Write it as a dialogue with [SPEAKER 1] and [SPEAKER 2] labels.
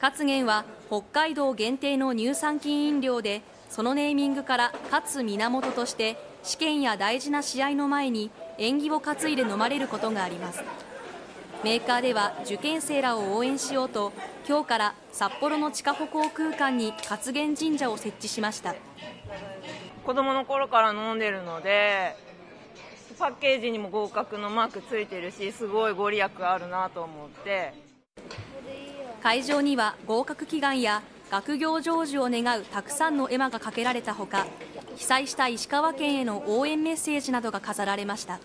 [SPEAKER 1] 勝元は北海道限定の乳酸菌飲料でそのネーミングから勝源として試験や大事な試合の前に縁起を担いで飲まれることがあります。メーカーでは受験生らを応援しようと今日から札幌の地下歩行空間に勝元神社を設置しました。
[SPEAKER 2] 子供の頃から飲んでるのでパッケージにも合格のマークついてるしすごいご利益あるなと思って。
[SPEAKER 1] 会場には合格祈願や学業成就を願うたくさんの絵馬がかけられたほか被災した石川県への応援メッセージなどが飾られました。